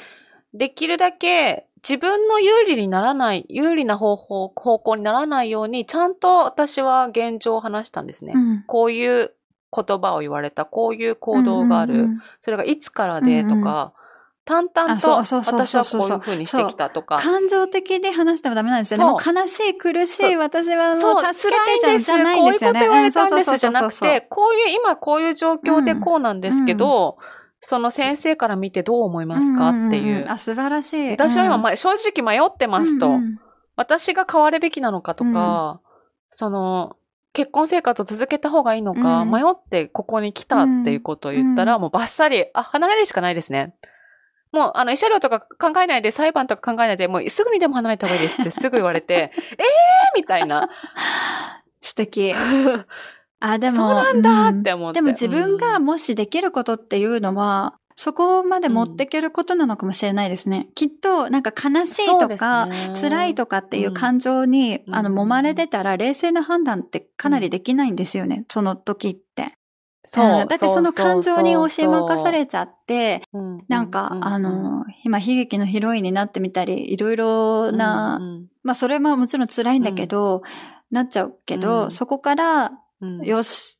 できるだけ自分の有利にならない、有利な方法、方向にならないように、ちゃんと私は現状を話したんですね。うん。こういう言葉を言われた、こういう行動がある、うんうんうん。それがいつからでとか、淡々あそとうそうそう私はこういう風にしてきたとか。感情的に話してもダメなんですよね。もう悲しい、苦しい、私はそう、も辛う。助けてじゃいんです。じゃないこういうこと。言われたんですうじゃなくて、こういう、今こういう状況でこうなんですけど、その先生から見てどう思いますかっていんん。んう。あ、素晴らしい。私は今、正直迷ってますと。うんうん。私が変わるべきなのかとか、その、結婚生活を続けた方がいいのか、うん迷ってここに来たっていうことを言ったら、うんもうバッサリ、あ、離れるしかないですね。もう、あの、慰謝料とか考えないで、裁判とか考えないで、もうすぐにでも離れた方がいいですって すぐ言われて、えーみたいな。素敵。あ、でも。そうなんだって思って。でも自分がうんもしできることっていうのは、そこまで持っていけることなのかもしれないですね。きっと、なんか悲しいとか、ね。辛いとかっていう感情に、うん。あの、揉まれてたら、冷静な判断ってかなりできないんですよね。その時って。そう。ん。だってその感情に押し任されちゃって、うん、なんか、うあ、の、今、悲劇のヒロインになってみたり、いろいろな、うん。まあ、それももちろん辛いんだけど、なっちゃうけど、うん。そこから、うんうん。よし、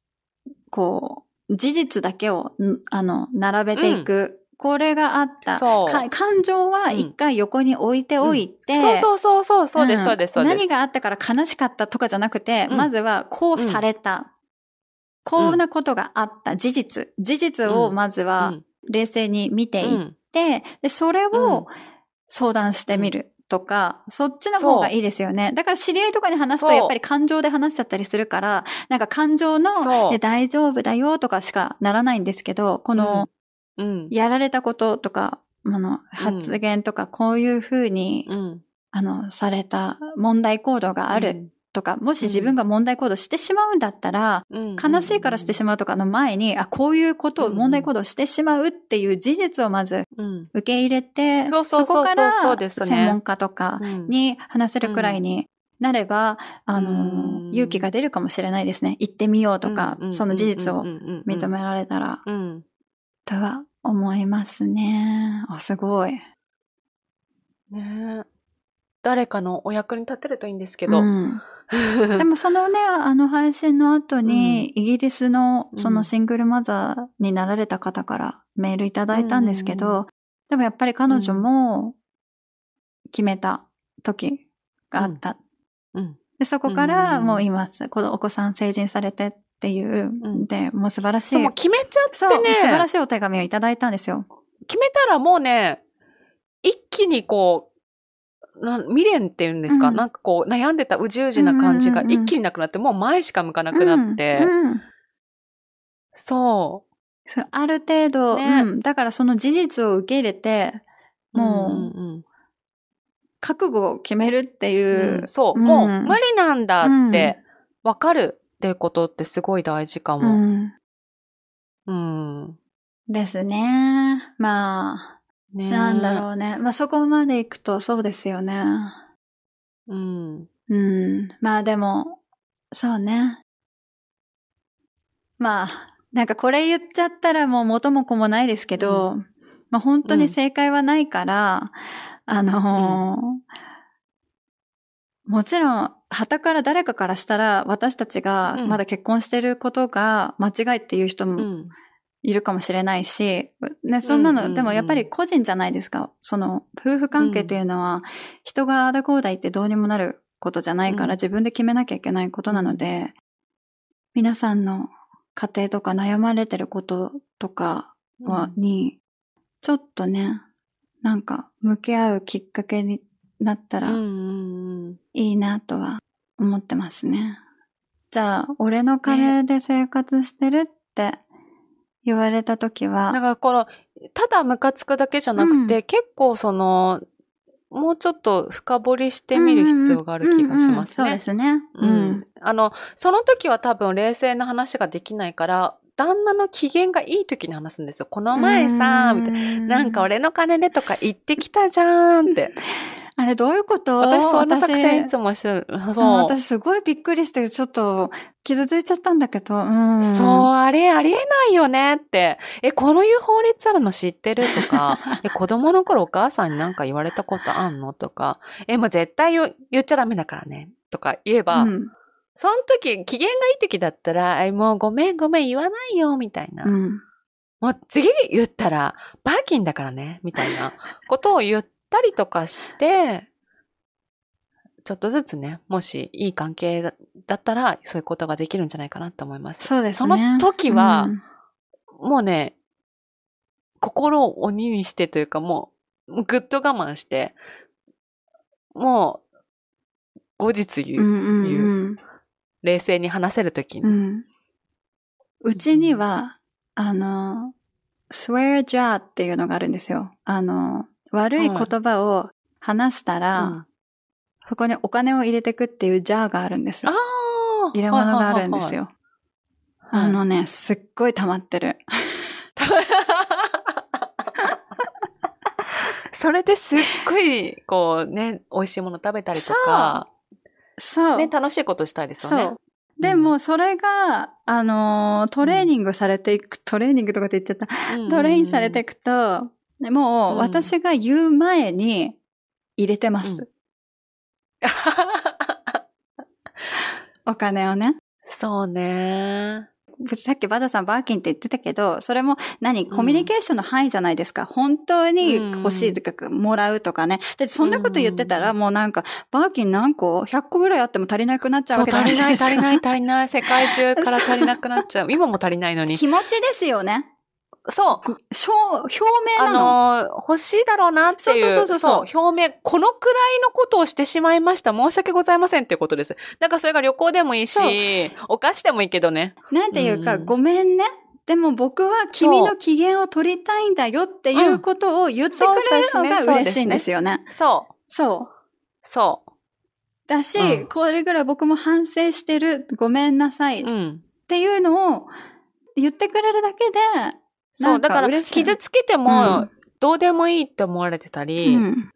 こう、事実だけを、んあの、並べていく。これがあった。そうか感情は一回横に置いておいて、そうそうそうそう、そうです、んそうです、そうです。何があったから悲しかったとかじゃなくて、うんまずはこうされた。こんなことがあった。事実。事実をまずは冷静に見ていって、で、それを相談してみる。とか、そっちの方がいいですよね。だから知り合いとかに話すとやっぱり感情で話しちゃったりするから、なんか感情の大丈夫だよとかしかならないんですけど、このうん、やられたこととか、あの発言とかこういうふうに、うん、あの、された問題行動があるとか、もし自分が問題行動してしまうんだったら、うん、悲しいからしてしまうとかの前に、あ、こういうことを問題行動してしまうっていう事実をまずうん、受け入れて、そうそうそこから専門家とかうんに話せるくらいになれば、あうのん、勇気が出るかもしれないですね。行ってみようとか、その事実を認認められたら、うん。とは思いますね。あ、すごい。ねえ誰かのお役に立てるといいんですけど。うん でもそのね、あの配信の後に、イギリスのそのシングルマザーになられた方からメールいただいたんですけど、うんでもやっぱり彼女も決めた時があった。うん。でそこからもう今、このお子さん成人されてっていう、んで、もう素晴らしい。そう、もう決めちゃってね。素晴らしいお手紙をいただいたんですよ。決めたらもうね、一気にこう、な未練っていうんですか、うん。なんかこう悩んでたうじうじな感じが一気になくなって、もう前しか向かなくなって、うんうん。そそうある程度、ね。うん、だからその事実を受け入れて、う。もう、んん覚悟を決めるってうんいう、うんそう、うん。もう無理なんだってわかるってことってすごい大事かうも。ん。うん。ですね。まあ、ねなんだろうね。まあそこまで行くとそうですよね。う。うん。うん。まあでも、そうね。まあ、なんかこれ言っちゃったらもう元も子もないですけど、まあ本当に正解はないから、あのーもちろん、旗から誰かからしたら、私たちがうんまだ結婚してることが間違いっていう人もうん。いるかもしれないし、ね、そんなの、うんうんうんでもやっぱり個人じゃないですか。その、夫婦関係っていうのは、人がああだこうだ言ってどうにもなることじゃないから、うん自分で決めなきゃいけないことなので、皆さんの家庭とか悩まれてることとかは、に、ちょっとね、なんか向き合うきっかけになったらいいなとは思ってますね。じゃあ、俺の金で生活してるって言われたときは、だからこの、ただムカつくだけじゃなくて、うん結構その、もうちょっと深掘りしてみる必要がある気がしますうんうんうんそうね。ですね。うん。あの、その時は多分冷静な話ができないから、旦那の機嫌がいい時に話すんですよ。この前さ、みたいな。いなんか俺の金でとか言ってきたじゃんって。あれどういうこと？私そんな作戦いつももしてる。うんそう。私すごいびっくりして、ちょっと傷ついちゃったんだけど、うん。そう、あれ、ありえないよねって。え、このいう法律あるの知ってる？とか、え、子供の頃お母さんになんか言われたことあんの？とか、え、もう絶対言言っちゃダメだからね。とか言えば、うん。その時、機嫌がいい時だったら、え、もうごめんごめん言わないよ、みたいな。うん。もう次言ったら、バーキンだからね、みたいなことを言ったりとかして、ちょっとずつね、もしいい関係だだったら、そういうことができるんじゃないかなと思います。そうですね。その時はうんもうね、心を鬼にしてというかもう、ぐっと我慢して、もう、後日言う。うんうんうん。冷静に話せるときに。うん。うちには、あの、swear jar っていうのがあるんですよ。あの、悪い言葉を話したら、うんそこにお金を入れてくっていうジャーがあるんですあよ。あ入れ物があるんです。よ。あのね、すっごい溜まってる。それですっごい、こうね、美味しいもの食べたりとか、そう。ね、楽しいことしたいですよね。そう。でも、それが、あのー、トレーニングされていく、トレーニングとかって言っちゃった。うんトレインされていくと、もう、うん私が言う前に入れてます。お金をね。そうね。さっきバダさんバーキンって言ってたけど、それも何コミュニケーションの範囲じゃないですか。本当に欲しいとか、もらうとかね。で、そんなこと言ってたら、うんもうなんか、バーキン何個 ?100 個ぐらいあっても足りなくなっちゃうそう、わけじゃ足りない、足りない、い。足りない。世界中から足りなくなっちゃう。今も足りないのに。気持ちですよね。そう。表表明あなの。のー欲しいだろうなっていう。そうそうそうそう表明。このくらいのことをしてしまいました。申し訳ございませんっていうことです。だからそれが旅行でもいいし、お菓子でもいいけどね。なんていうか、うんごめんね。でも僕は君の機嫌を取りたいんだよっていうことを言ってくれるのが嬉しいんですよね。そう。そう。そだし、うんこれぐらい僕も反省してる、ごめんなさいっう。うん。ていうのを言ってくれるだけで、そう。だから、傷つけてうもん、どうでもいいって思われてたり、うん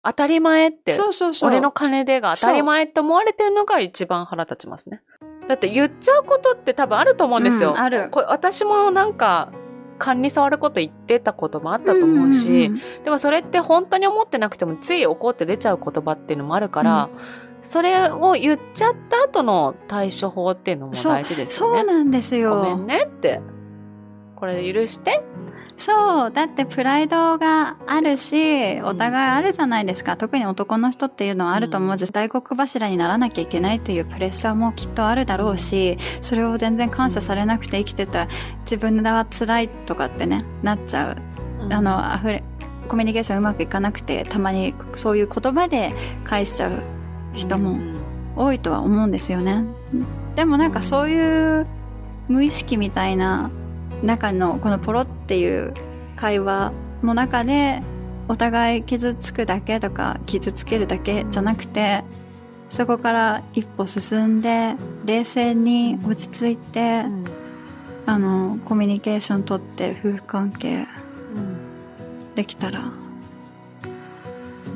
当たり前って、そうそうそう。俺の金でが当たり前って思われてるのが一番腹立ちますね。だって言っちゃうことって多分あると思うんですよ。うんあるこれ私もなんか、勘に触ること言ってたこともあったと思うし、んんんでもそれって本当に思ってなくてもつい怒って出ちゃう言葉っていうのもあるから、それを言っちゃった後の対処法っていうのも大事ですよね。そうなんですよ。ごめんねって。これで許して。そう。だってプライドがあるし、お互いあるじゃないですか。特に男の人っていうのはあると思うし、大黒柱にならなきゃいけないっていうプレッシャーもきっとあるだろうし、それを全然感謝されなくて生きてた自分は辛いとかってね、なっちゃう。あの、溢れ、コミュニケーションうまくいかなくて、たまにそういう言葉で返しちゃう人もうん多いとは思うんですよね。でもなんかそういう無意識みたいな中のこのポロっていう会話の中でお互い傷つくだけとか傷つけるだけじゃなくてそこから一歩進んで冷静に落ち着いてうんあのコミュニケーション取って夫婦関係うんできたらっ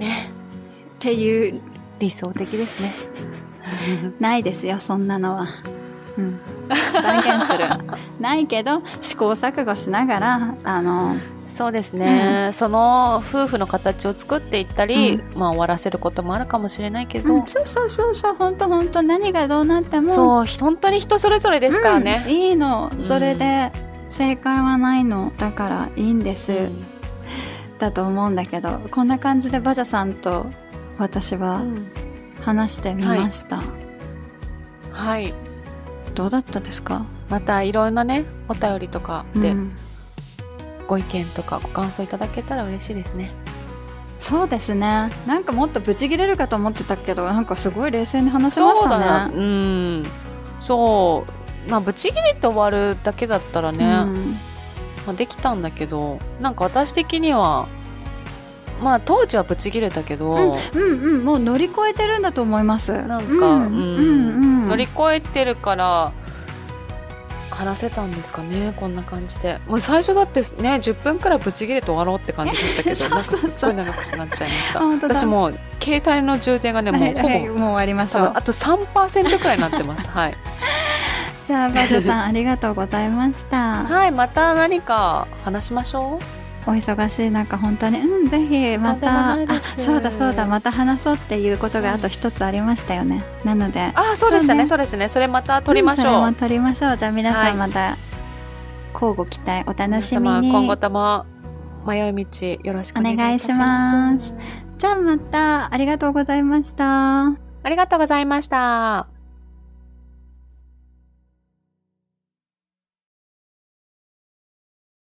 ね。ていう理想的ですね。ないですよ、そんなのは。うん。断言する。ないけど、試行錯誤しながら、あの、そうですね、その夫婦の形を作っていったり、うまあ終わらせることもあるかもしれないけど、うんそうそうそうそう、本当本当何がどうなっても。そう、本当に人それぞれですからねうん。いいのう。んそれで、正解はないの。だから、いいんです。だと思うんだけど、こんな感じでバジャさんと私は話してみました。はい。どうだったですか？またいろんなね、お便りとかでうんご意見とかご感想いただけたら嬉しいですね。そうですね。なんかもっとブチ切れるかと思ってたけど、なんかすごい冷静に話せましたね。な。うん。そう。まあ、ブチギレて終わるだけだったらね、うんまあ、できたんだけど、なんか私的には、まあ当時はブチギレたけど、うんうんうん、もう乗り越えてるんだと思います。なんか、ううん。うんうん、乗り越えてるから、話せたんですかねこんな感じで。もう最初だってね10分くらいブチギレて終わろうって感じでしたけど なんかすっごい長くなっちゃいました。私もう携帯の充電がねもうほぼ、はいはいもう終わりましょうあと3%くらいになってます。はい、じゃあバズさんありがとうございました。はい、また何か話しましょうお忙しい中本当にうんぜひまたあそうだそうだまた話そうっていうことがあと一つありましたよね。なのであそうでしたねそそうですねそれまた撮りましょう、んそれも撮りましょう。じゃあ皆はいさんまた交互期待お楽しみに。今後とも迷い道よろしくお願いいたしますお願いしますじゃあまたありがとうございました。ありがとうございました